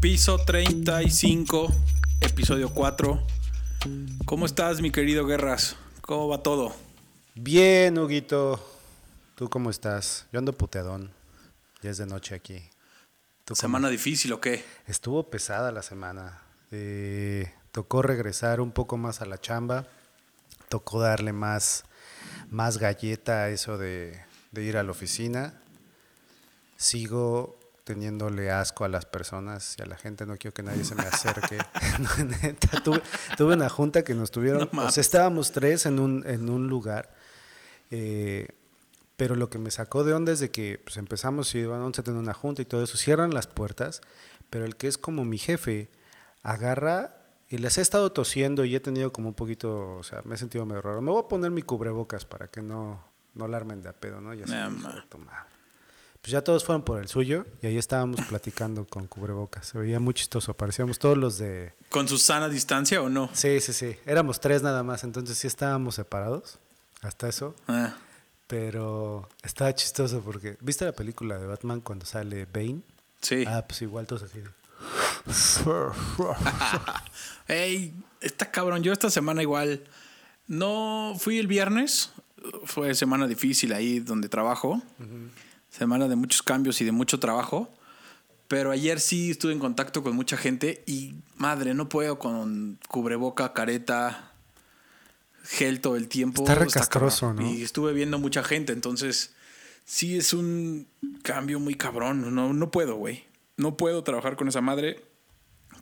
Piso 35, episodio 4. ¿Cómo estás, mi querido Guerras? ¿Cómo va todo? Bien, Huguito. ¿Tú cómo estás? Yo ando puteadón. Ya es de noche aquí. ¿Tu ¿Semana difícil o qué? Estuvo pesada la semana. Eh, tocó regresar un poco más a la chamba. Tocó darle más, más galleta a eso de, de ir a la oficina. Sigo teniéndole asco a las personas y a la gente, no quiero que nadie se me acerque. tuve, una junta que nos tuvieron, o sea, estábamos tres en un, en un lugar, eh, pero lo que me sacó de onda es de que pues, empezamos y vamos a tener una junta y todo eso, cierran las puertas, pero el que es como mi jefe, agarra y les he estado tosiendo y he tenido como un poquito, o sea, me he sentido medio raro. Me voy a poner mi cubrebocas para que no, no alarmen de a pedo, ¿no? Ya se pues ya todos fueron por el suyo y ahí estábamos platicando con cubrebocas. Se veía muy chistoso, parecíamos todos los de... ¿Con su sana distancia o no? Sí, sí, sí. Éramos tres nada más, entonces sí estábamos separados, hasta eso. Ah. Pero estaba chistoso porque... ¿Viste la película de Batman cuando sale Bane? Sí. Ah, pues igual todos así. Ey, está cabrón. Yo esta semana igual... No fui el viernes, fue semana difícil ahí donde trabajo semana de muchos cambios y de mucho trabajo. Pero ayer sí estuve en contacto con mucha gente y madre, no puedo con cubreboca, careta, gel todo el tiempo. Está recastroso, ¿no? Y estuve viendo mucha gente, entonces sí es un cambio muy cabrón. No, no puedo, güey. No puedo trabajar con esa madre.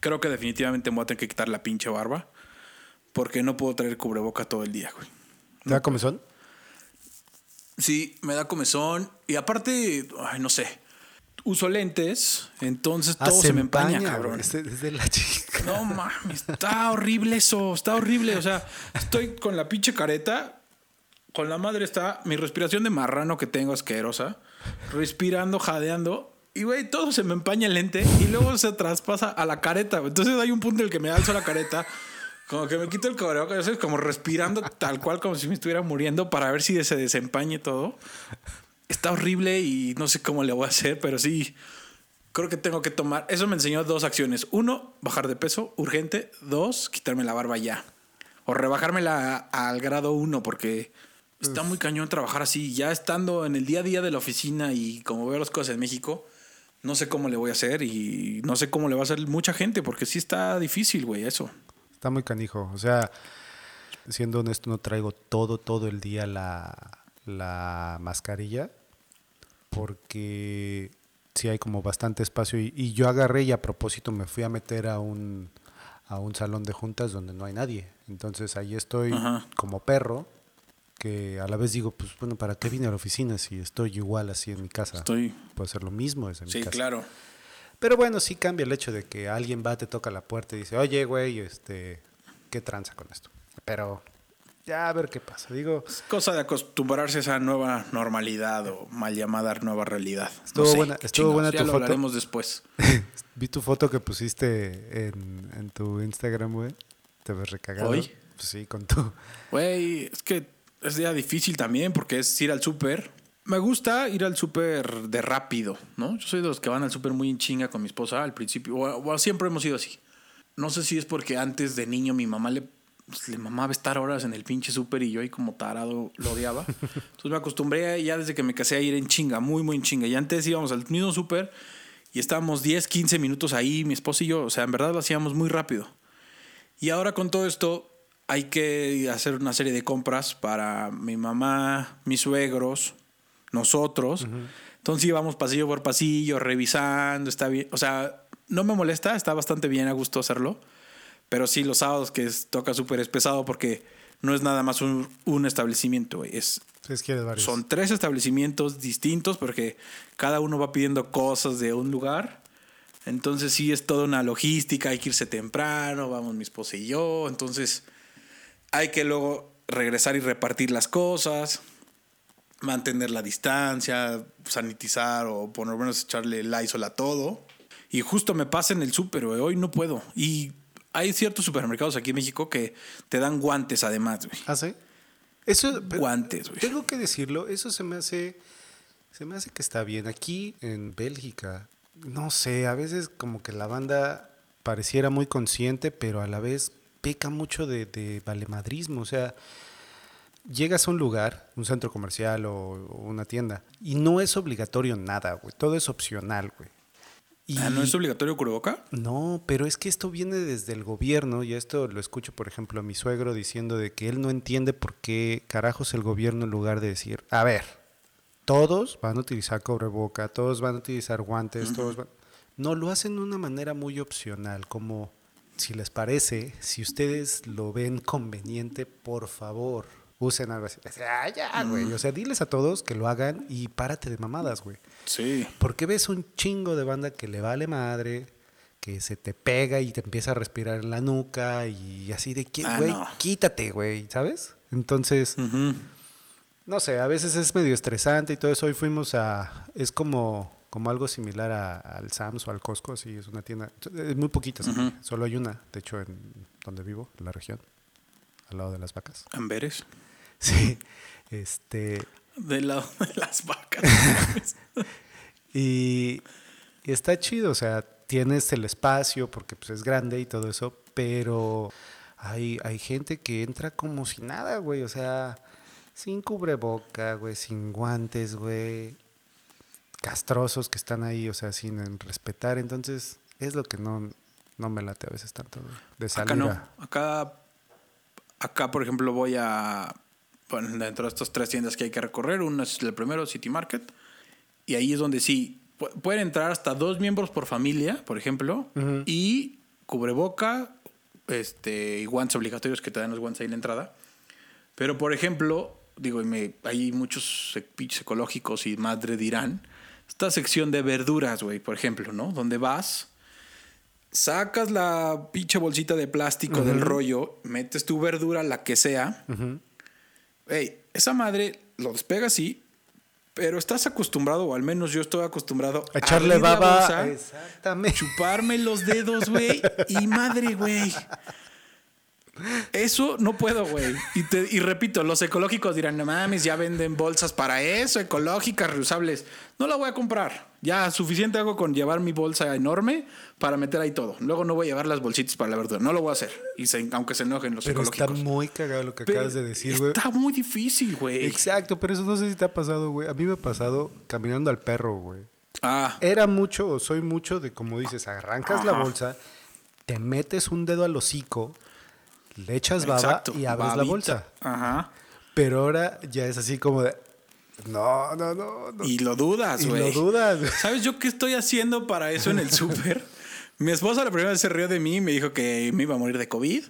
Creo que definitivamente me voy a tener que quitar la pinche barba porque no puedo traer cubreboca todo el día, güey. ¿Te da comezón? Sí, me da comezón. Y aparte, ay, no sé. Uso lentes, entonces ah, todo se, me empaña, cabrón. Desde, la chica. No mames, está horrible eso, está horrible. O sea, estoy con la pinche careta, con la madre está mi respiración de marrano que tengo asquerosa, respirando, jadeando. Y güey, todo se me empaña el lente y luego se traspasa a la careta. Entonces hay un punto en el que me alzo la careta como que me quito el sé, como respirando tal cual como si me estuviera muriendo para ver si se desempañe todo. Está horrible y no sé cómo le voy a hacer, pero sí, creo que tengo que tomar. Eso me enseñó dos acciones. Uno, bajar de peso, urgente. Dos, quitarme la barba ya. O rebajármela al grado uno, porque está muy cañón trabajar así. Ya estando en el día a día de la oficina y como veo las cosas en México, no sé cómo le voy a hacer y no sé cómo le va a hacer mucha gente, porque sí está difícil, güey, eso. Está muy canijo. O sea, siendo honesto, no traigo todo, todo el día la, mascarilla porque sí hay como bastante espacio y, yo agarré y a propósito me fui a meter a un, a un salón de juntas donde no hay nadie. Entonces ahí estoy como perro que a la vez digo, pues bueno, ¿para qué vine a la oficina si estoy igual así en mi casa? Estoy. Puedo hacer lo mismo desde mi casa. Sí, claro. Pero bueno, sí cambia el hecho de que alguien va, te toca la puerta y dice, oye, güey, este, ¿qué tranza con esto? Pero ya a ver qué pasa. Digo, es cosa de acostumbrarse a esa nueva normalidad o mal llamada nueva realidad. Estuvo buena, estuvo buena tu ya lo hablaremos después. Vi tu foto que pusiste en, en tu Instagram, güey. Te ves recagado. ¿Hoy? Pues sí, con tu. Güey, es que es día difícil también porque es ir al súper me gusta ir al súper de rápido, ¿no? Yo soy de los que van al súper muy en chinga con mi esposa al principio, o, siempre hemos ido así. No sé si es porque antes de niño mi mamá le, pues, mamaba estar horas en el pinche súper y yo ahí como tarado lo odiaba. Entonces me acostumbré ya desde que me casé a ir en chinga, muy, muy en chinga. Y antes íbamos al mismo súper y estábamos 10, 15 minutos ahí, mi esposa y yo. O sea, en verdad lo hacíamos muy rápido. Y ahora con todo esto hay que hacer una serie de compras para mi mamá, mis suegros, nosotros. Entonces íbamos pasillo por pasillo, revisando, está bien. O sea, no me molesta, está bastante bien a gusto hacerlo. Pero sí, los sábados que toca súper es pesado porque no es nada más un, establecimiento, Es, son tres establecimientos distintos porque cada uno va pidiendo cosas de un lugar. Entonces sí es toda una logística, hay que irse temprano, vamos mi esposa y yo. Entonces hay que luego regresar y repartir las cosas mantener la distancia, sanitizar o por lo menos echarle Lysol a todo. Y justo me pasa en el súper, hoy no puedo. Y hay ciertos supermercados aquí en México que te dan guantes además, güey. ¿Ah, sí? Eso, guantes, güey. Tengo que decirlo, eso se me hace, se me hace que está bien. Aquí en Bélgica no sé, a veces como que la banda pareciera muy consciente, pero a la vez peca mucho de, de valemadrismo. O sea, llegas a un lugar, un centro comercial o, o una tienda, y no es obligatorio nada, güey. Todo es opcional, güey. Y- Ah, ¿No es obligatorio cubreboca? no, pero es que esto viene desde el gobierno y esto lo escucho, por ejemplo, a mi suegro diciendo de que él no entiende por qué carajos el gobierno en lugar de decir, a ver, todos van a utilizar cobreboca, todos van a utilizar guantes, todos van... No, lo hacen de una manera muy opcional, como si les parece, si ustedes lo ven conveniente, por favor, usen algo así. Ah, ya, güey. O sea, diles a todos que lo hagan y párate de mamadas, güey. Sí. Porque ves un chingo de banda que le vale madre, que se te pega y te empieza a respirar en la nuca y así de Ah, güey, no. quítate, güey, ¿sabes? Entonces, no sé, a veces es medio estresante y todo eso. Hoy fuimos a, es como, como algo similar a- al Sams o al Costco, así es una tienda, es muy poquita, sí, solo hay una, de hecho, en donde vivo, en la región, al lado de las vacas. Amberes. Sí, este, Del lado de las vacas. Y, y está chido, o sea, tienes el espacio porque pues es grande y todo eso, pero hay, hay gente que entra como si nada, güey, o sea, sin cubreboca, güey, sin guantes, güey, castrosos que están ahí, o sea, sin respetar, entonces es lo que no, no me late a veces tanto, güey, de salir Acá no. Acá, acá, por ejemplo, voy a. Bueno, dentro de estas tres tiendas que hay que recorrer, una es el primero, City Market. Y ahí es donde sí pu- pueden entrar hasta dos miembros por familia, por ejemplo, Ujú. y cubreboca, este, y guantes obligatorios que te dan los guantes ahí en la entrada. Pero, por ejemplo, digo, me, hay muchos e- pinches ecológicos y madre dirán, esta sección de verduras, güey, por ejemplo, ¿no? Donde vas, sacas la pinche bolsita de plástico del rollo, metes tu verdura, la que sea. Ey, esa madre lo despega así, pero estás acostumbrado, o al menos yo estoy acostumbrado a echarle baba, bolsa, exactamente. chuparme los dedos, güey, y madre, güey. Eso no puedo, güey. Y, te- y repito, los ecológicos dirán, no mames, ya venden bolsas para eso, ecológicas, reusables. No la voy a comprar. Ya suficiente hago con llevar mi bolsa enorme para meter ahí todo. Luego no voy a llevar las bolsitas para la verdura. No lo voy a hacer. Y se- aunque se enojen los Pero está muy cagado lo que Pero acabas de decir, güey. Está muy difícil, güey. Exacto, pero eso no sé si te ha pasado, güey. A mí me ha pasado caminando al perro, güey. Ah, Era mucho, o soy mucho de, como dices, arrancas la bolsa, te metes un dedo al hocico, le echas baba exacto. y abres la bolsa. Ajá. Pero ahora ya es así como de, no, no, no. no. Y lo dudas, Y güey. lo dudas. ¿Sabes yo qué estoy haciendo para eso en el súper? Mi esposa la primera vez se rió de mí y me dijo que me iba a morir de COVID.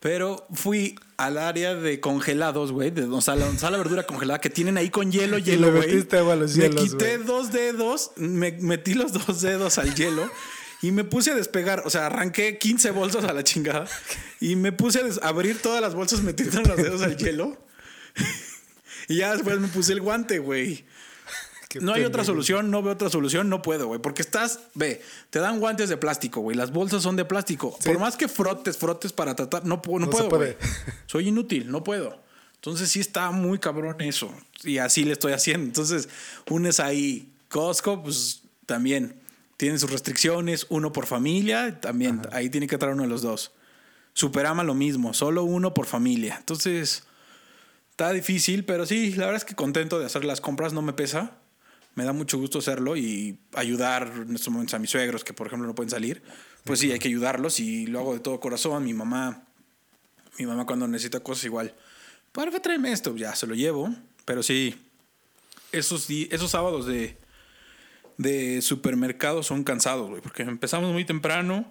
Pero fui al área de congelados, güey, de o sea, la, sala de verdura congelada que tienen ahí con hielo, Y hielo, güey. Me quité güey. dos dedos, me metí los dos dedos al hielo y me puse a despegar. O sea, arranqué 15 bolsas a la chingada y me puse a abrir todas las bolsas metiendo los dedos al hielo. Y ya después me puse el guante, güey. Qué No hay otra solución, no veo otra solución, no puedo, güey. Porque estás, ve, te dan guantes de plástico, güey. Las bolsas son de plástico. Sí. Por más que frotes, frotes para tratar, no, no, No puedo, puede. güey. Soy inútil, no puedo. Entonces sí está muy cabrón eso. Y así le estoy haciendo. Entonces, unes ahí Costco, pues también tienen sus restricciones, uno por familia, también ahí tiene que traer uno de los dos. Superama lo mismo, solo uno por familia. Entonces, está difícil, pero sí, la verdad es que contento de hacer las compras, no me pesa. Me da mucho gusto hacerlo y ayudar en estos momentos a mis suegros que, por ejemplo, no pueden salir. Pues sí, hay que ayudarlos y lo hago de todo corazón. Mi mamá, mi mamá cuando necesita cosas igual, ¿para tráeme esto? Ya se lo llevo. Pero sí, esos, esos sábados de, de supermercado son cansados, güey, porque empezamos muy temprano,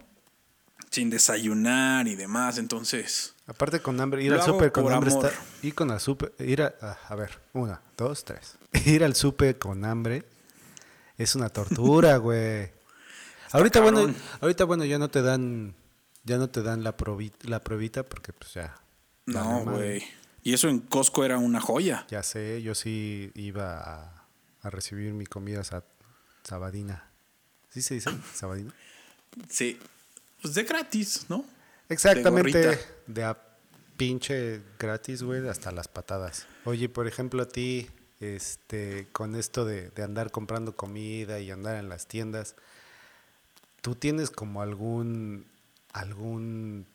sin desayunar y demás. Entonces, Aparte con hambre, ir al súper con hambre amor. está... Ir con al súper, ir a, a, a ver, una, dos, tres. Ir al súper con hambre es una tortura, güey. ahorita bueno, ahorita bueno ya no te dan, ya no te dan la probita, la pruebita porque pues ya. no, güey. Y eso en Costco era una joya. Ya sé, yo sí iba a, a recibir mi comida sa- sabadina. ¿Sí se dice? ¿Sabadina? Sí. Pues de gratis, ¿no? Exactamente. De a pinche gratis, güey, hasta las patadas. Oye, por ejemplo, a ti, este, con esto de, de andar comprando comida y andar en las tiendas, ¿Tú tienes como algún algún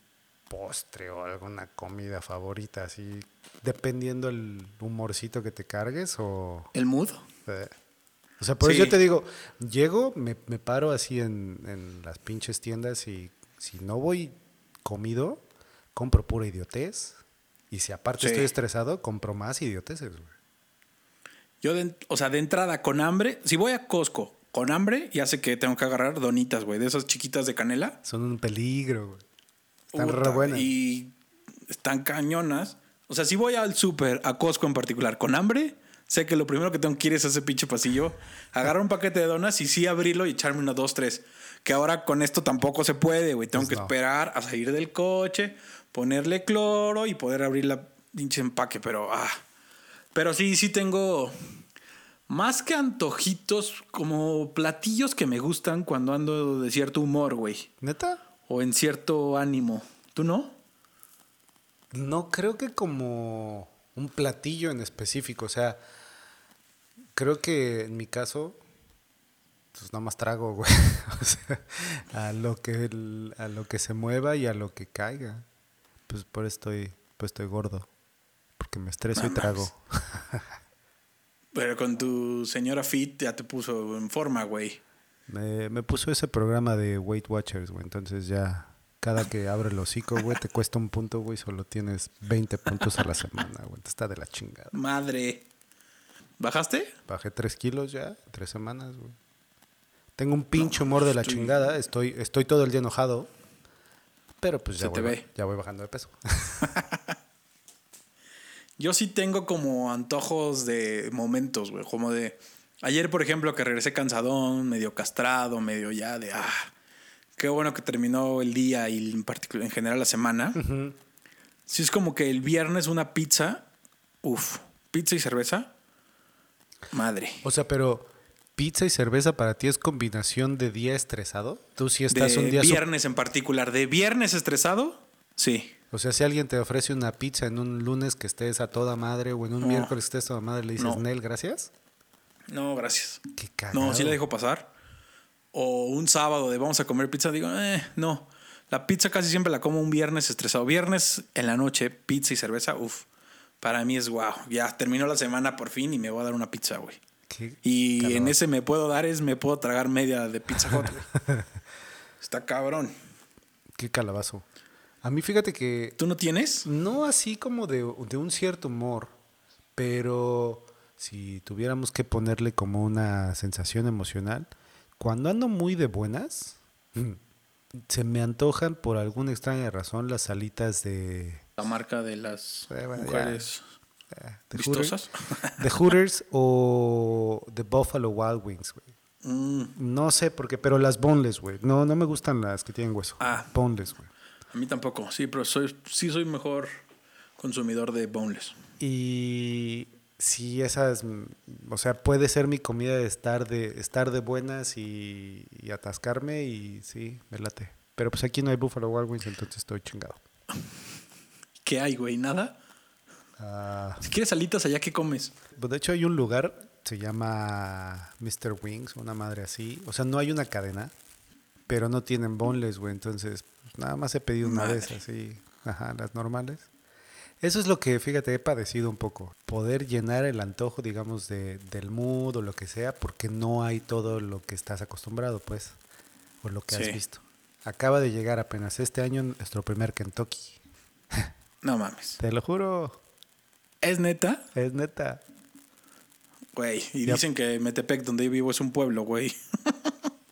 postre o alguna comida favorita así dependiendo el humorcito que te cargues o ¿El mood? eh, o sea, por eso yo te digo, llego, me, me paro así en, en las pinches tiendas y si no voy comido, compro pura idiotez. Y si aparte Sí. estoy estresado, compro más idioteces, güey. Yo, de, o sea, de entrada, con hambre, si voy a Costco con hambre, ya sé que tengo que agarrar donitas, güey, de esas chiquitas de canela. Son un peligro, güey. Están Puta, re buenas. Y están cañonas. O sea, si voy al súper, a Costco en particular, con hambre, sé que lo primero que tengo que ir es ese pinche pasillo, agarrar un paquete de donas y sí abrirlo y echarme una, dos, tres. Que ahora con esto tampoco se puede, güey. Tengo Pues que no. esperar a salir del coche, ponerle cloro y poder abrir la pinche empaque, pero ah. Pero sí, sí tengo más que antojitos, como platillos que me gustan cuando ando de cierto humor, güey. ¿Neta? O en cierto ánimo. ¿Tú no? No creo que como un platillo en específico. O sea, creo que en mi caso, pues nada más trago, güey. O sea, a lo que a lo que se mueva y a lo que caiga. Pues por eso estoy, pues estoy gordo. Porque me estreso y trago. Pero con tu señora Fit ya te puso en forma, güey. Me, me puso ese programa de Weight Watchers, güey. Entonces ya cada que abre el hocico, güey, te cuesta un punto, güey. Solo tienes 20 puntos a la semana, güey. Entonces Está de la chingada. Madre. ¿Bajaste? Bajé 3 kilos ya, en tres semanas, güey. Tengo un pinche humor de la estoy- chingada. Estoy, estoy todo el día enojado. Pero pues ya, voy, ve. ya voy bajando de peso. Yo sí tengo como antojos de momentos, güey. Como de. Ayer, por ejemplo, que regresé cansadón, medio castrado, medio ya de. Ah, qué bueno que terminó el día y en particular, en general la semana. Sí, es como que el viernes una pizza. Uf, pizza y cerveza. Madre. O sea, pero pizza y cerveza para ti es combinación de día estresado. Tú sí estás de un día... viernes en particular. ¿De viernes estresado? Sí. O sea, si alguien te ofrece una pizza en un lunes que estés a toda madre o en un No. miércoles que estés a toda madre, le dices, No. Nel, gracias. No, gracias. Qué cagado. No, sí la dejo pasar. O un sábado de vamos a comer pizza, digo, eh, no. La pizza casi siempre la como un viernes estresado. Viernes en la noche, pizza y cerveza, uff. Para mí es wow. Ya terminó la semana por fin y me voy a dar una pizza, güey. Qué Y en ese me puedo dar es me puedo tragar media de pizza hot, güey. Está cabrón. Qué calabazo. A mí fíjate que ¿Tú no tienes? no así como de, de un cierto humor, pero si tuviéramos que ponerle como una sensación emocional, cuando ando muy de buenas, se me antojan por alguna extraña razón las alitas de, La marca de las Eh, bueno, mujeres vistosas. Hooters, de Hooters o de Buffalo Wild Wings, güey. Mm, No sé por qué, pero las boneless, güey. No, no me gustan las que tienen hueso. Ah. Boneless, güey. a mí tampoco. Sí, pero soy, sí soy mejor consumidor de boneless. Y sí, esas, o sea, puede ser mi comida de estar de, estar de buenas y, y atascarme y sí, me late. Pero pues aquí no hay Buffalo Wild Wings, entonces estoy chingado. ¿Qué hay, güey? ¿Nada? Ah, Si quieres alitas allá, ¿qué comes? pues de hecho hay un lugar, se llama Mr. Wings, una madre así. O sea, no hay una cadena, pero no tienen boneless, güey. Entonces, pues, nada más he pedido una vez así, ajá, las normales. Eso es lo que, fíjate, he padecido un poco. Poder llenar el antojo, digamos, de, del mood o lo que sea, porque no hay todo lo que estás acostumbrado, pues, o lo que Sí. has visto. Acaba de llegar apenas este año nuestro primer Kentucky. No mames. Te lo juro, ¿Es neta? es neta. Güey. Y Ya. dicen que Metepec, donde yo vivo, es un pueblo, güey.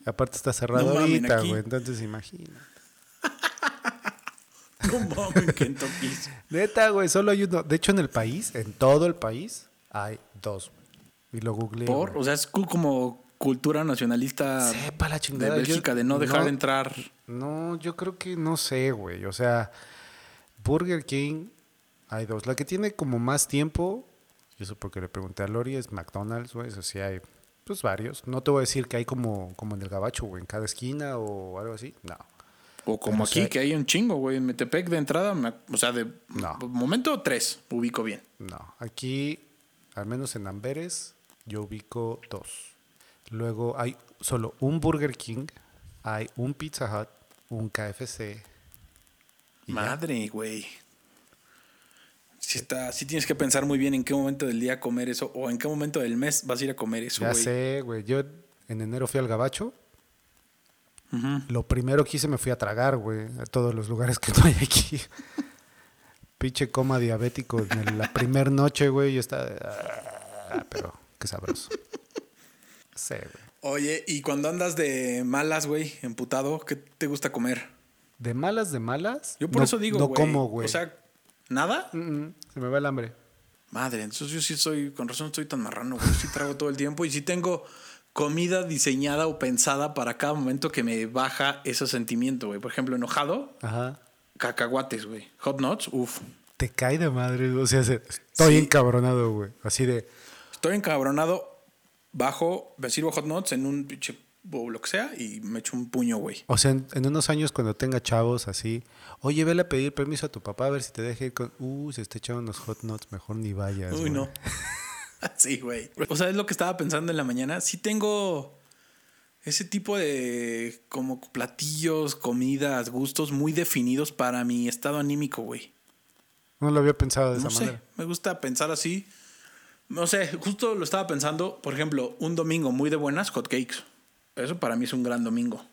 Aparte está cerrado No ahorita, güey, entonces imagina. No mames, Kentucky. Neta, güey, solo hay uno. De hecho, en el país, en todo el país, hay dos. güey. Y lo googleé. ¿Por? güey. O sea, es como cultura nacionalista Sepa la de chingada. yo- Bélgica de no dejar entrar. No, yo creo que no sé, güey. O sea, Burger King hay dos. La que tiene como más tiempo, y eso porque le pregunté a Lori, es McDonald's, güey. Eso sí hay, pues varios. No te voy a decir que hay como, como en el Gabacho, güey, en cada esquina o algo así. No. O como Pero aquí, sí. que hay un chingo, güey. En Metepec de entrada, o sea, de No. momento tres, ubico bien. No, aquí, al menos en Amberes, yo ubico dos. Luego hay solo un Burger King hay un Pizza Hut, un KFC. Madre, güey. Si está, sí tienes que pensar muy bien en qué momento del día comer eso o en qué momento del mes vas a ir a comer eso, Ya sé, güey. Yo en enero fui al Gabacho. Lo primero que hice me fui a tragar, güey, a todos los lugares que no hay aquí. Pinche coma diabético en la primera noche, güey. Yo estaba. de, "Ah", pero qué sabroso. Sí, güey. Oye, y cuando andas de malas, güey, emputado, ¿qué te gusta comer? De malas, de malas. Yo por no- eso digo, No como, güey. O sea, ¿nada? Mm, mm, se me va el hambre. Madre, entonces yo sí soy, con razón estoy tan marrano, güey. Sí trago todo el tiempo y sí tengo comida diseñada o pensada para cada momento que me baja ese sentimiento, güey. Por ejemplo, enojado, Ajá. cacahuates, güey. Hot nuts, uff. Te cae de madre. O sea, se- estoy Sí. encabronado, güey. Así de. Estoy encabronado, bajo, me sirvo hot nuts en un pinche o lo que sea y me echo un puño, güey. O sea, en, en unos años cuando tenga chavos así, oye, vele a pedir permiso a tu papá a ver si te deja ir con... Uh, se está echando unos hot nuts, mejor ni vayas. Uy, güey". no. sí, güey. O sea, es lo que estaba pensando en la mañana. Sí tengo ese tipo de como platillos, comidas, gustos muy definidos para mi estado anímico, güey. No lo había pensado de No esa sé, manera. me gusta pensar así. No sé, justo lo estaba pensando, por ejemplo, un domingo muy de buenas, hot cakes. Eso para mí es un gran domingo.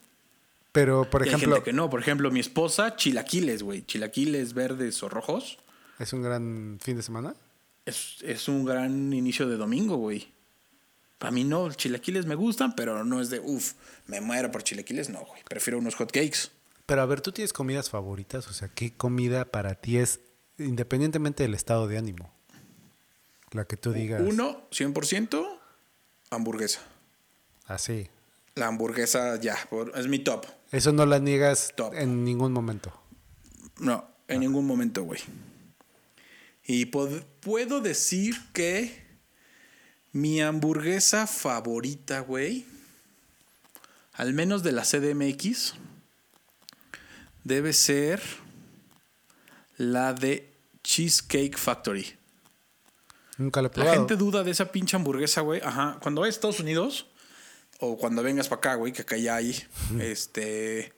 Pero, por Y hay ejemplo, gente que no. Por ejemplo, mi esposa, chilaquiles, güey. Chilaquiles verdes o rojos. ¿es un gran fin de semana? Es, es un gran inicio de domingo, güey. Para mí no, chilaquiles me gustan, pero no es de, uff, me muero por chilaquiles, no, güey. Prefiero unos hot cakes. Pero a ver, ¿tú tienes comidas favoritas? O sea, ¿qué comida para ti es, independientemente del estado de ánimo? La que tú digas. Uno, 100%, hamburguesa. Así. La hamburguesa ya, por- es mi top. Eso no la niegas Top. en ningún momento. No, en ningún momento, güey. Y puedo decir que mi hamburguesa favorita, güey, al menos de la CDMX, debe ser la de Cheesecake Factory. Nunca la he La probado. gente duda de esa pinche hamburguesa, güey. Ajá. Cuando vayas a Estados Unidos o cuando vengas para acá, güey, que acá ya hay, este...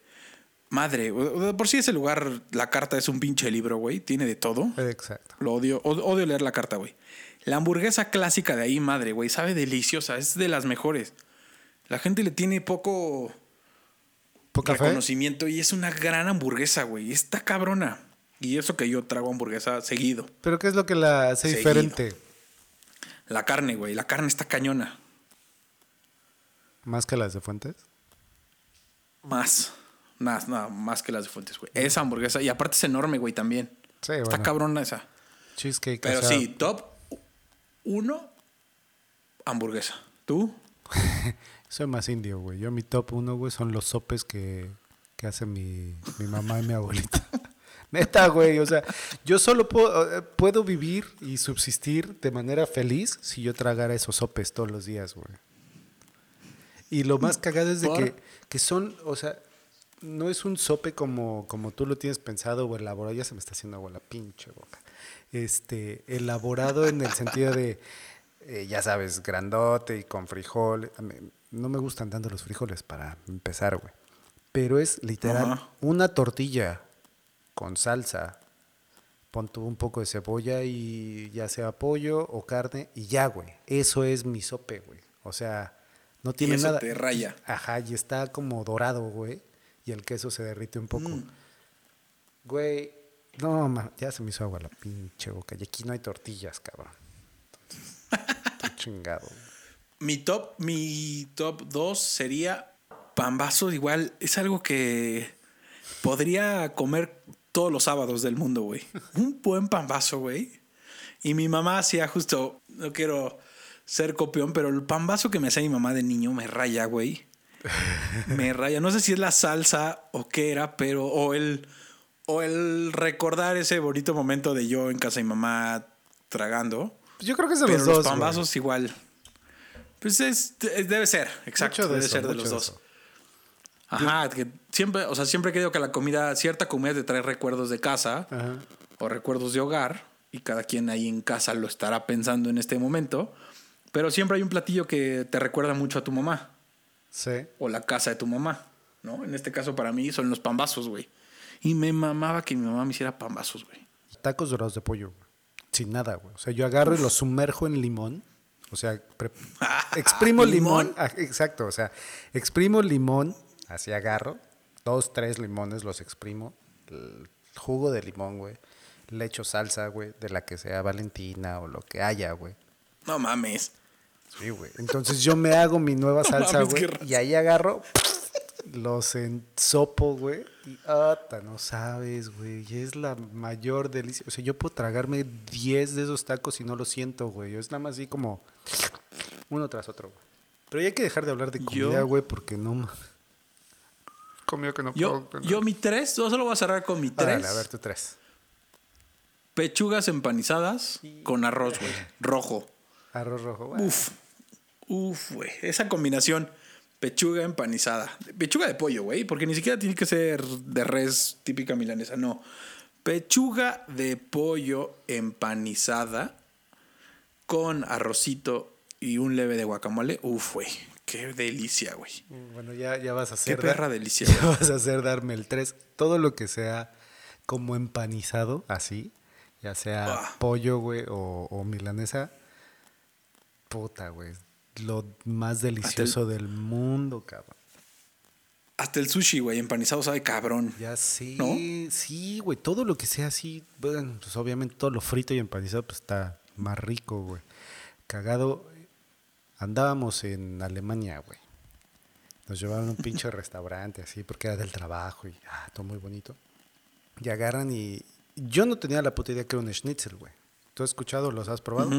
Madre, por si ese lugar, la carta es un pinche libro, güey. Tiene de todo. Exacto. Lo odio, odio leer la carta, güey. La hamburguesa clásica de ahí, madre, güey, sabe deliciosa. Es de las mejores. La gente le tiene poco ¿Poca fe? reconocimiento y es una gran hamburguesa, güey. Está cabrona. Y eso que yo trago hamburguesa seguido. ¿Pero qué es lo que la hace Seguido. diferente? La carne, güey. La carne está cañona. ¿Más que las de Fuentes? Más. Más, nada, más que las de Fuentes, güey. Esa hamburguesa. Y aparte es enorme, güey, también. Sí, Está bueno. cabrona esa. Cheesecake. Pero o sea, sí, top uno, hamburguesa. ¿Tú? Soy más indio, güey. Yo mi top uno, güey, son los sopes que, que hace mi, mi mamá y mi abuelita. Neta, güey. O sea, yo solo puedo, eh, puedo vivir y subsistir de manera feliz si yo tragara esos sopes todos los días, güey. Y lo más cagado es de que, que son, o sea, no es un sope como, como tú lo tienes pensado o elaborado. Ya se me está haciendo agua la pinche boca. Este, elaborado en el sentido de, eh, ya sabes, grandote y con frijol. A mí No me gustan tanto los frijoles para empezar, güey. Pero es literal Ajá. una tortilla con salsa. Pon tú un poco de cebolla y ya sea pollo o carne y ya, güey. Eso es mi sope, güey. O sea, no tiene eso nada. te raya. Ajá, y está como dorado, güey. Y el queso se derrite un poco. Mm. Güey, no, ma, ya se me hizo agua la pinche boca. Y aquí no hay tortillas, cabrón. Entonces, estoy chingado. Mi top, mi top 2 sería pambazos. Igual es algo que podría comer todos los sábados del mundo, güey. Un buen pambazo, güey. Y mi mamá hacía justo, no quiero ser copión, pero el pambazo que me hacía mi mamá de niño me raya, güey. Me raya. No sé si es la salsa o qué era, pero. O el. O el recordar ese bonito momento de yo en casa de mi mamá tragando. Yo creo que es de Pero los los, dos. güey. pambazos igual. Pues es, debe ser, exacto, de debe eso, ser de los de dos. Ajá, que siempre, o sea, siempre he creído que la comida, cierta comida te trae recuerdos de casa Ajá. o recuerdos de hogar y cada quien ahí en casa lo estará pensando en este momento. Pero siempre hay un platillo que te recuerda mucho a tu mamá Sí. o la casa de tu mamá, ¿no? En este caso para mí son los pambazos, güey. Y me mamaba que mi mamá me hiciera pambazos, güey. Tacos dorados de pollo, güey. Sin nada, güey. O sea, yo agarro y los sumerjo en limón. O sea, pre- exprimo limón. ¿Limón? Ah, exacto, o sea, exprimo limón, así agarro, dos, tres limones los exprimo, el jugo de limón, güey. Le echo salsa, güey, de la que sea Valentina o lo que haya, güey. No mames. Sí, güey. Entonces yo me hago mi nueva No salsa, güey. Y ahí agarro, los ensopo, güey. Y ata, no sabes, güey. Y es la mayor delicia. O sea, yo puedo tragarme 10 de esos tacos y no lo siento, güey. Es nada más así como uno tras otro, güey. Pero ya hay que dejar de hablar de comida, Yo- güey, porque no. Comida que no Yo, puedo. yo mi tres, yo solo voy a cerrar con mi Órale, tres. a ver, tú tres. Pechugas empanizadas con arroz, güey. Rojo. Arroz rojo, güey. Uf. Uf, güey. Esa combinación. Pechuga empanizada. Pechuga de pollo, güey. Porque ni siquiera tiene que ser de res típica milanesa. No. Pechuga de pollo empanizada con arrocito y un leve de guacamole. Uf, güey. Qué delicia, güey. Bueno, ya, ya vas a Qué hacer. perra delicia. Ya vas a hacer darme el 3. Todo lo que sea como empanizado, así, ya sea Ah. pollo, güey, o, o milanesa. Puta, güey. Lo más delicioso del mundo, cabrón. Hasta el sushi, güey. Empanizado sabe cabrón. Ya sí, ¿No? sí, güey. Todo lo que sea así, bueno, pues obviamente todo lo frito y empanizado, pues está más rico, güey. Cagado. Andábamos en Alemania, güey. Nos llevaron a un pinche restaurante así, porque era del trabajo y ah, todo muy bonito. Y agarran y. Yo no tenía la puta idea que era un schnitzel, güey. ¿Tú has escuchado? ¿Los has probado?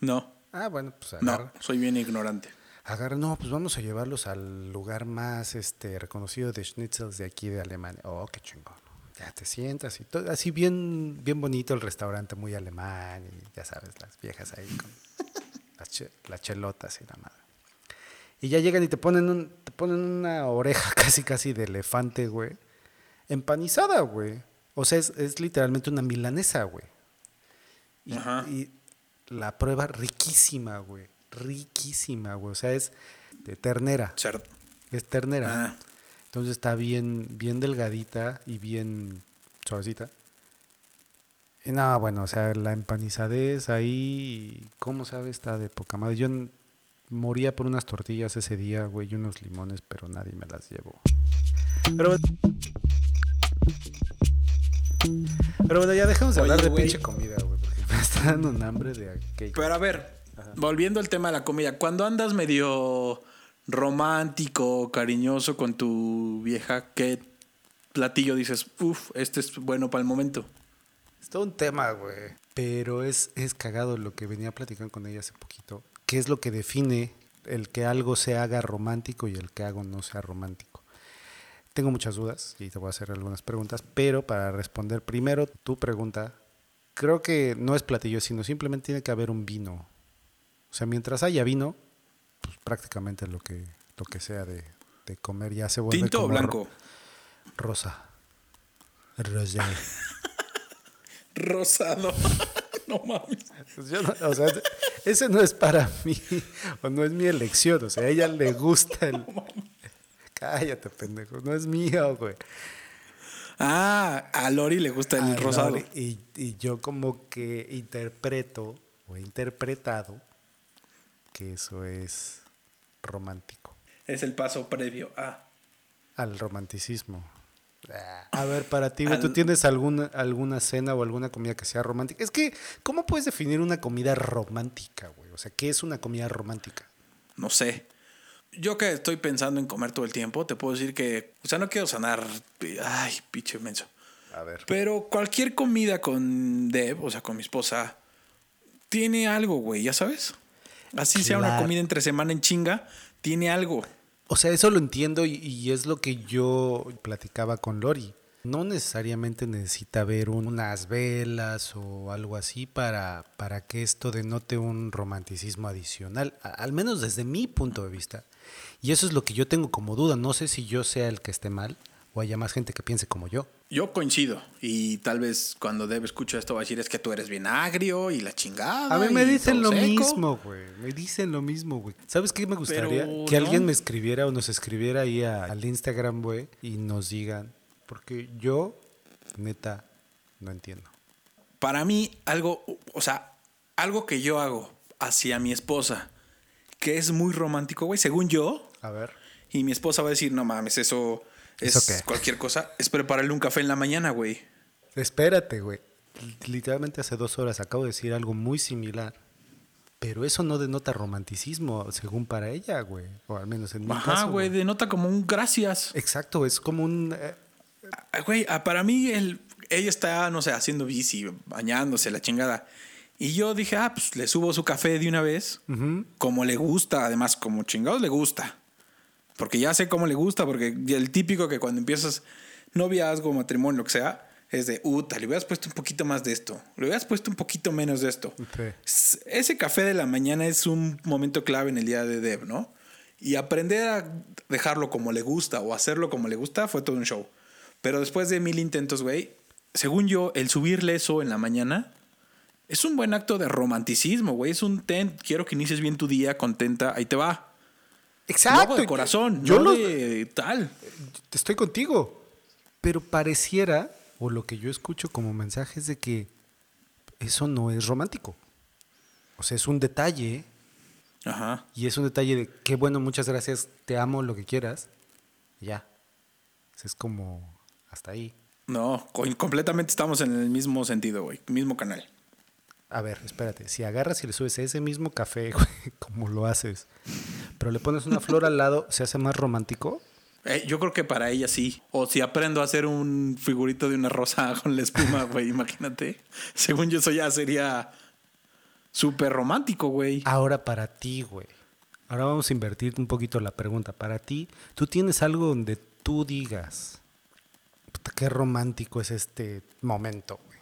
No. Ah, bueno, pues No. agarran. Soy bien ignorante. Agarran, no, pues vamos a llevarlos al lugar más este reconocido de schnitzels de aquí de Alemania. Oh, qué chingón. Ya te sientas y todo, así bien, bien bonito el restaurante, muy alemán, y ya sabes, las viejas ahí con las, che- las chelotas y la madre. Y ya llegan y te ponen un, te ponen una oreja casi casi de elefante, güey. Empanizada, güey. O sea, es, es literalmente una milanesa, güey. Y, Ajá. y la prueba riquísima, güey. Riquísima, güey. O sea, es de ternera. Cerdo. Es ternera. Ah. Entonces está bien, bien delgadita y bien suavecita. Y no, bueno, o sea, la empanizadez ahí, ¿cómo sabe? Está de poca madre. Yo moría por unas tortillas ese día, güey, y unos limones, pero nadie me las llevó. Pero, pero bueno, ya dejamos de Oye, hablar de güey. pinche comida, güey, está dando un hambre de aquello. Pero a ver, volviendo al tema de la comida, cuando andas medio romántico, cariñoso con tu vieja, ¿qué platillo dices? Uf, este es bueno para el momento. Es todo un tema, güey. Pero es, es cagado lo que venía platicando con ella hace poquito. ¿Qué es lo que define el que algo se haga romántico y el que algo no sea romántico? Tengo muchas dudas y te voy a hacer algunas preguntas, pero para responder primero tu pregunta, creo que no es platillo, sino simplemente tiene que haber un vino. O sea, mientras haya vino, pues prácticamente lo que, lo que sea de, de comer ya se vuelve ¿Tinto o como ro- blanco? Rosa. Rosé. Rosado. no mames. Pues yo no- o sea, ese no es para mí, o no es mi elección, o sea, a ella le gusta el... Cállate, pendejo, no es mío, güey. Ah, a Lori le gusta el Ah, rosado. y, y yo como que interpreto, o he interpretado, que eso es romántico, Es el paso previo a. al romanticismo. Ah, A ver, para ti, ¿tú tienes alguna, alguna cena o alguna comida que sea romántica? Es que, ¿cómo puedes definir una comida romántica, güey? O sea, ¿qué es una comida romántica? No sé. Yo que estoy pensando en comer todo el tiempo, te puedo decir que. O sea, no quiero sonar. Ay, pinche menso. A ver. Pero cualquier comida con Deb, o sea, con mi esposa, tiene algo, güey, ya sabes. Así sea una comida entre semana en chinga, tiene algo. O sea, eso lo entiendo y, y es lo que yo platicaba con Lori. No necesariamente necesita ver un- unas velas o algo así para, para que esto denote un romanticismo adicional, a- al menos desde mi punto de vista. Y eso es lo que yo tengo como duda. No sé si yo sea el que esté mal, o haya más gente que piense como yo. Yo coincido. Y tal vez cuando Deb escucha esto va a decir es que tú eres bien agrio y la chingada. A mí me dicen lo seco". mismo, güey. Me dicen lo mismo, güey. ¿Sabes qué me gustaría? Pero que no. alguien me escribiera o nos escribiera ahí a- al Instagram, güey, y nos digan. Porque yo, neta, no entiendo. Para mí, algo, o sea, algo que yo hago hacia mi esposa, que es muy romántico, güey, según yo, A ver. y mi esposa va a decir, no mames, eso es cualquier cosa, es prepararle un café en la mañana, güey. Espérate, güey. Literalmente hace dos horas acabo de decir algo muy similar. Pero eso no denota romanticismo, según para ella, güey. O al menos en mi Ajá, caso. güey, denota como un gracias. Exacto, es como un... eh, Ah, Güey, ah, para mí el, ella está, no sé, haciendo bici, bañándose, la chingada. Y yo dije, ah, pues le subo su café de una vez, como le gusta, además, como chingados le gusta. Porque ya sé cómo le gusta, porque el típico que cuando empiezas noviazgo, matrimonio, lo que sea, es de, uta, le hubieras puesto un poquito más de esto, le hubieras puesto un poquito menos de esto. Ese café de la mañana es un momento clave en el día de Deb, ¿no? Y aprender a dejarlo como le gusta o hacerlo como le gusta fue todo un show. Pero después de mil intentos, güey, según yo, el subirle eso en la mañana es un buen acto de romanticismo, güey. Es un ten, quiero que inicies bien tu día, contenta, ahí te va. De corazón, Yo no lo- de tal. Estoy contigo. Pero pareciera, o lo que yo escucho como mensaje es de que eso no es romántico. O sea, es un detalle Ajá. y es un detalle de qué bueno, muchas gracias, te amo, lo que quieras. Ya. Es como hasta ahí. No, co- completamente estamos en el mismo sentido, güey. Mismo canal. A ver, espérate, si agarras y le subes ese mismo café, güey, como lo haces, pero le pones una flor al lado, ¿se hace más romántico? Eh, yo creo que para ella sí. O si aprendo a hacer un figurito de una rosa con la espuma, güey, imagínate. Según yo, eso ya sería súper romántico, güey. Ahora para ti, güey. Ahora vamos a invertir un poquito la pregunta. Para ti, ¿tú tienes algo donde tú digas, "Puta, qué romántico es este momento, güey?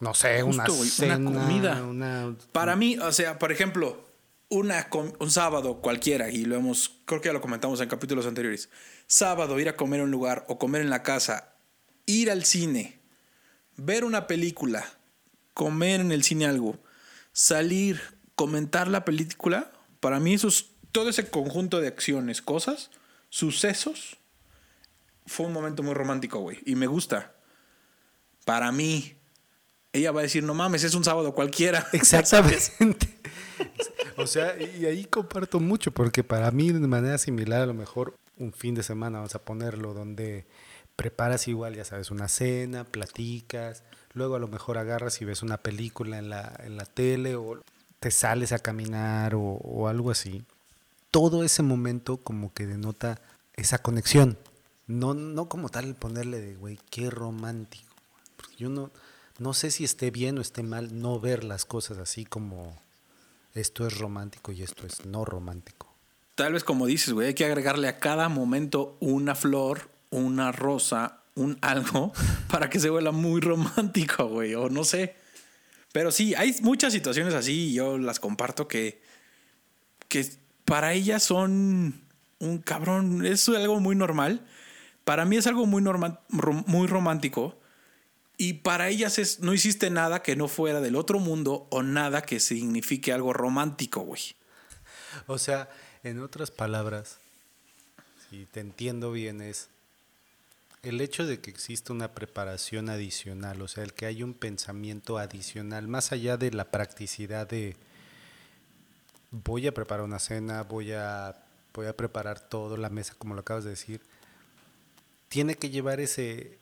No sé, una Justo, güey, una cena, comida. una- Para mí, o sea, por ejemplo, una un sábado cualquiera, y lo hemos, creo que ya lo comentamos en capítulos anteriores. Sábado, ir a comer a un lugar o comer en la casa, ir al cine, ver una película, comer en el cine algo, salir, comentar la película, para mí eso es todo ese conjunto de acciones, cosas, sucesos, fue un momento muy romántico, güey, y me gusta. Para mí, ella va a decir, no mames, es un sábado cualquiera. Exactamente. o sea, y ahí comparto mucho, porque para mí de manera similar a lo mejor un fin de semana, vamos a ponerlo, donde preparas igual, ya sabes, una cena, platicas, luego a lo mejor agarras y ves una película en la, en la tele o te sales a caminar o, algo así. Todo ese momento como que denota esa conexión. No, no como tal ponerle de, güey, qué romántico. Porque yo no, no sé si esté bien o esté mal no ver las cosas así como esto es romántico y esto es no romántico. Tal vez como dices, güey, hay que agregarle a cada momento una flor, una rosa, un algo, para que se vuelva muy romántico, güey, o no sé. Pero sí, hay muchas situaciones así y yo las comparto que, que para ellas son un cabrón, es algo muy normal. Para mí es algo muy, normal, muy romántico. Y para ellas es, no hiciste nada que no fuera del otro mundo o nada que signifique algo romántico, güey. O sea, en otras palabras, si te entiendo bien, es el hecho de que exista una preparación adicional, o sea, el que haya un pensamiento adicional, más allá de la practicidad de voy a preparar una cena, voy a, voy a preparar todo, la mesa, como lo acabas de decir, tiene que llevar ese,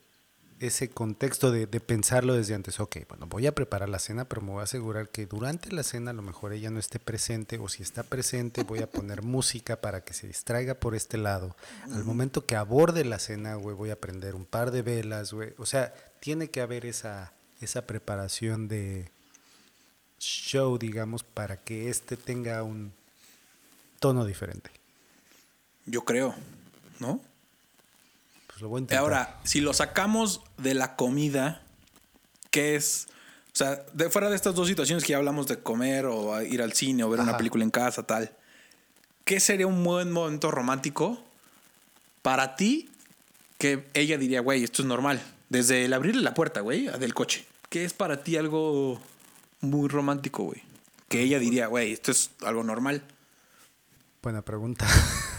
ese contexto de, de, pensarlo desde antes. Ok, bueno, voy a preparar la cena, pero me voy a asegurar que durante la cena a lo mejor ella no esté presente o si está presente voy a poner música para que se distraiga por este lado. Al momento que aborde la cena, güey, voy a prender un par de velas, güey. O sea, tiene que haber esa, esa preparación de show, digamos, para que este tenga un tono diferente. Yo creo, ¿no? Lo voy a intentar. Ahora, si lo sacamos de la comida, ¿qué es? O sea, de fuera de estas dos situaciones que ya hablamos de comer o ir al cine o ver una película en casa, tal. ¿Qué sería un buen momento romántico para ti que ella diría, güey, esto es normal. Desde el abrirle la puerta, güey, del coche. ¿Qué es para ti algo muy romántico, güey? Que ella diría, güey, esto es algo normal. Buena pregunta.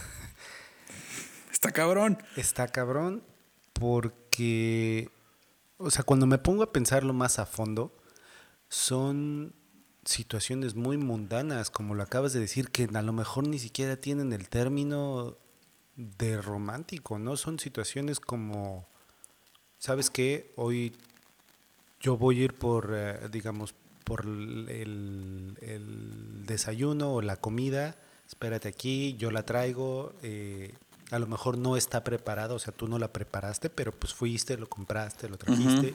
Está cabrón. Está cabrón porque, o sea, cuando me pongo a pensarlo más a fondo, son situaciones muy mundanas, como lo acabas de decir, que a lo mejor ni siquiera tienen el término de romántico, ¿no? Son situaciones como, ¿sabes qué? Hoy yo voy a ir por, eh, digamos, por el, el, desayuno o la comida, espérate aquí, yo la traigo, eh, a lo mejor no está preparado, o sea, tú no la preparaste, pero pues fuiste, lo compraste, lo trajiste,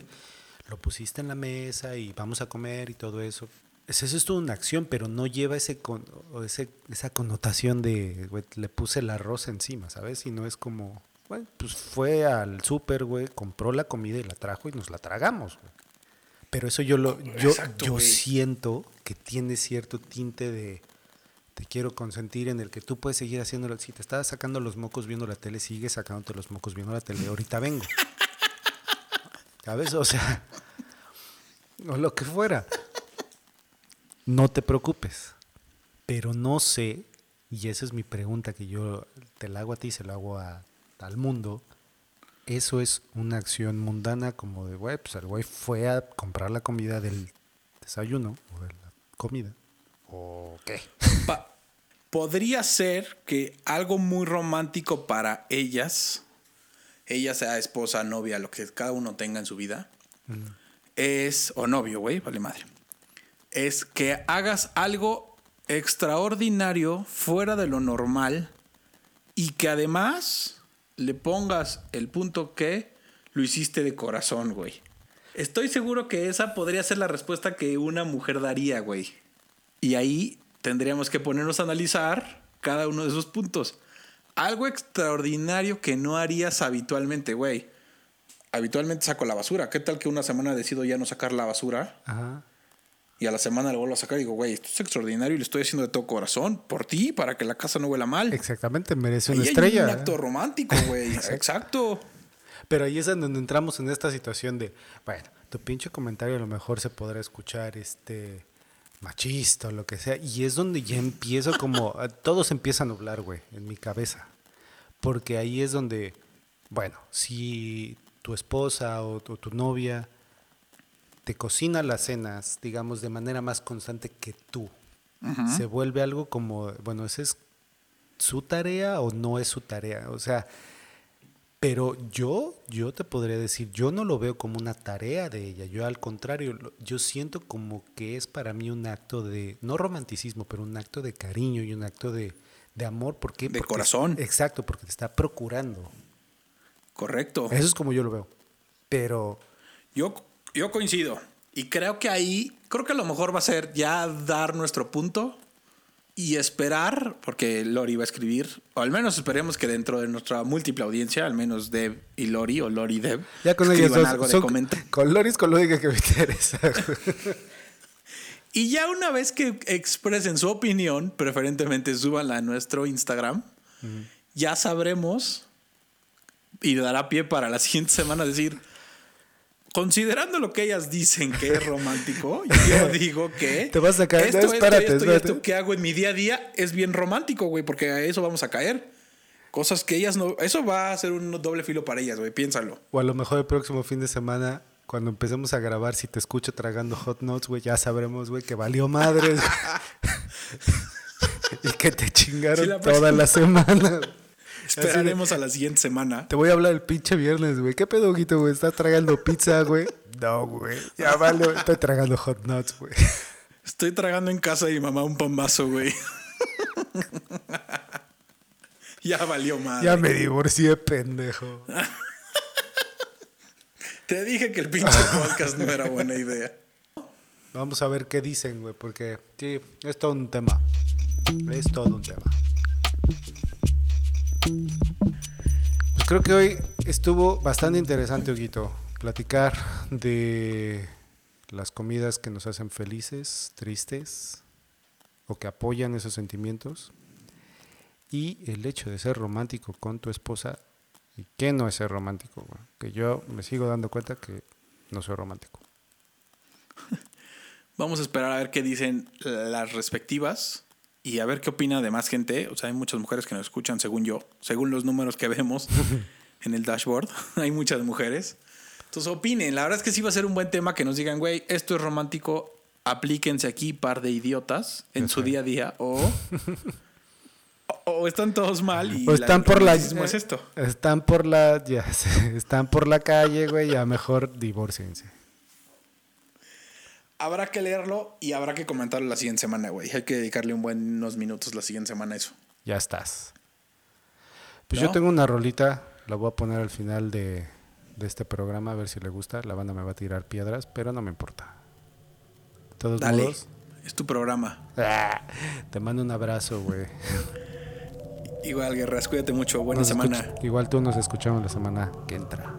lo pusiste en la mesa y vamos a comer y todo eso. Eso es toda una acción, pero no lleva ese, con, ese esa connotación de, le puse el arroz encima, ¿sabes? Y no es como, bueno, pues fue al súper, güey, compró la comida y la trajo y nos la tragamos, güey. Pero eso yo lo, yo, yo siento que tiene cierto tinte de, te quiero consentir en el que tú puedes seguir haciéndolo. Si te estás sacando los mocos viendo la tele, sigue sacándote los mocos viendo la tele. Ahorita vengo. ¿Sabes? O sea, o lo que fuera. No te preocupes. Pero no sé, y esa es mi pregunta que yo te la hago a ti, se la hago a, al mundo. Eso es una acción mundana como de, güey, pues el güey fue a comprar la comida del desayuno o de la comida ¿O qué? podría ser que algo muy romántico para ellas, ella sea esposa, novia, lo que cada uno tenga en su vida, es, o novio, güey, vale madre, es que hagas algo extraordinario, fuera de lo normal, y que además le pongas el punto que lo hiciste de corazón, güey. Estoy seguro que esa podría ser la respuesta que una mujer daría, güey. Y ahí tendríamos que ponernos a analizar cada uno de esos puntos. Algo extraordinario que no harías habitualmente, güey. Habitualmente saco la basura. ¿Qué tal que una semana decido ya no sacar la basura? Ajá. Y a la semana lo vuelvo a sacar y digo, güey, esto es extraordinario y lo estoy haciendo de todo corazón. Por ti, para que la casa no huela mal. Exactamente, merece una estrella. Hay un acto romántico, güey. Exacto. Pero ahí es donde entramos en esta situación de, bueno, tu pinche comentario a lo mejor se podrá escuchar este machista o lo que sea. Y es donde ya empiezo como, todo se empieza a nublar, güey, en mi cabeza. Porque ahí es donde, bueno, si tu esposa o tu, novia te cocina las cenas, digamos, de manera más constante que tú, se vuelve algo como, bueno, ¿esa es su tarea o no es su tarea? O sea, pero yo, yo te podría decir, yo no lo veo como una tarea de ella, yo al contrario, yo siento como que es para mí un acto de, no romanticismo, pero un acto de cariño y un acto de, amor. ¿Por qué? De corazón. Exacto, porque te está procurando. Correcto. Eso es como yo lo veo. Pero... Yo, yo coincido. Y creo que ahí, creo que a lo mejor va a ser ya dar nuestro punto y esperar, porque Lori va a escribir, o al menos esperemos que dentro de nuestra múltiple audiencia, al menos Deb y Lori, o Lori y Deb, ya con ellos algo de Con Lori es con lo que me interesa. y ya una vez que expresen su opinión, preferentemente súbanla a nuestro Instagram, ya sabremos y dará pie para la siguiente semana decir, considerando lo que ellas dicen que es romántico, yo digo que. Te vas a caer. Esto, espérate, esto, esto, que hago en mi día a día es bien romántico, güey, porque a eso vamos a caer. Cosas que ellas no. Eso va a ser un doble filo para ellas, güey, piénsalo. O a lo mejor el próximo fin de semana, cuando empecemos a grabar, si te escucho tragando hot notes, güey, ya sabremos, güey, que valió madres. y que te chingaron toda la semana. Esperaremos a la siguiente semana. Te voy a hablar el pinche viernes, güey. ¿Qué pedo, Guito, güey? ¿Estás tragando pizza, güey? No, güey. Ya vale, estoy tragando hot nuts, güey. Estoy tragando en casa de mi mamá un pambazo, güey. ya valió madre. Ya me divorcié, pendejo. Te dije que el pinche podcast no era buena idea. Vamos a ver qué dicen, güey, porque sí, es todo un tema. Es todo un tema. Pues creo que hoy estuvo bastante interesante, Huguito, platicar de las comidas que nos hacen felices, tristes o que apoyan esos sentimientos y el hecho de ser romántico con tu esposa ¿Y qué no es ser romántico? Que yo me sigo dando cuenta que no soy romántico. Vamos a esperar a ver qué dicen las respectivas y a ver qué opina de más gente. O sea, hay muchas mujeres que nos escuchan, según yo, según los números que vemos en el dashboard. hay muchas mujeres. Entonces opinen. La verdad es que sí va a ser un buen tema que nos digan, güey, esto es romántico, aplíquense aquí, par de idiotas, en su día a día. O, o están todos mal y o están por la es esto. Están por la ya están por la calle, güey, ya mejor divórciense. Habrá que leerlo y habrá que comentarlo la siguiente semana, güey. Hay que dedicarle un buen unos minutos la siguiente semana a eso. Ya estás. Pues yo tengo una rolita, la voy a poner al final de, de este programa, a ver si le gusta. La banda me va a tirar piedras, pero no me importa. Todos Dale, es tu programa. Ah, te mando un abrazo, güey. Igual, Guerras, cuídate mucho. Buena semana. Igual tú nos escuchamos la semana que entra.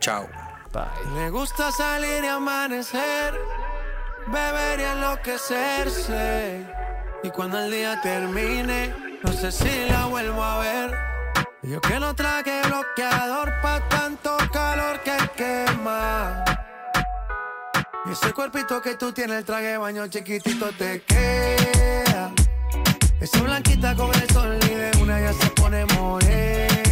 Chao. Bye. Le gusta salir y amanecer, beber y enloquecerse. Y cuando el día termine, no sé si la vuelvo a ver. Yo que no traje bloqueador pa' tanto calor que quema. Y ese cuerpito que tú tienes, el traje baño chiquitito te queda. Esa blanquita con el sol y una ya se pone morena.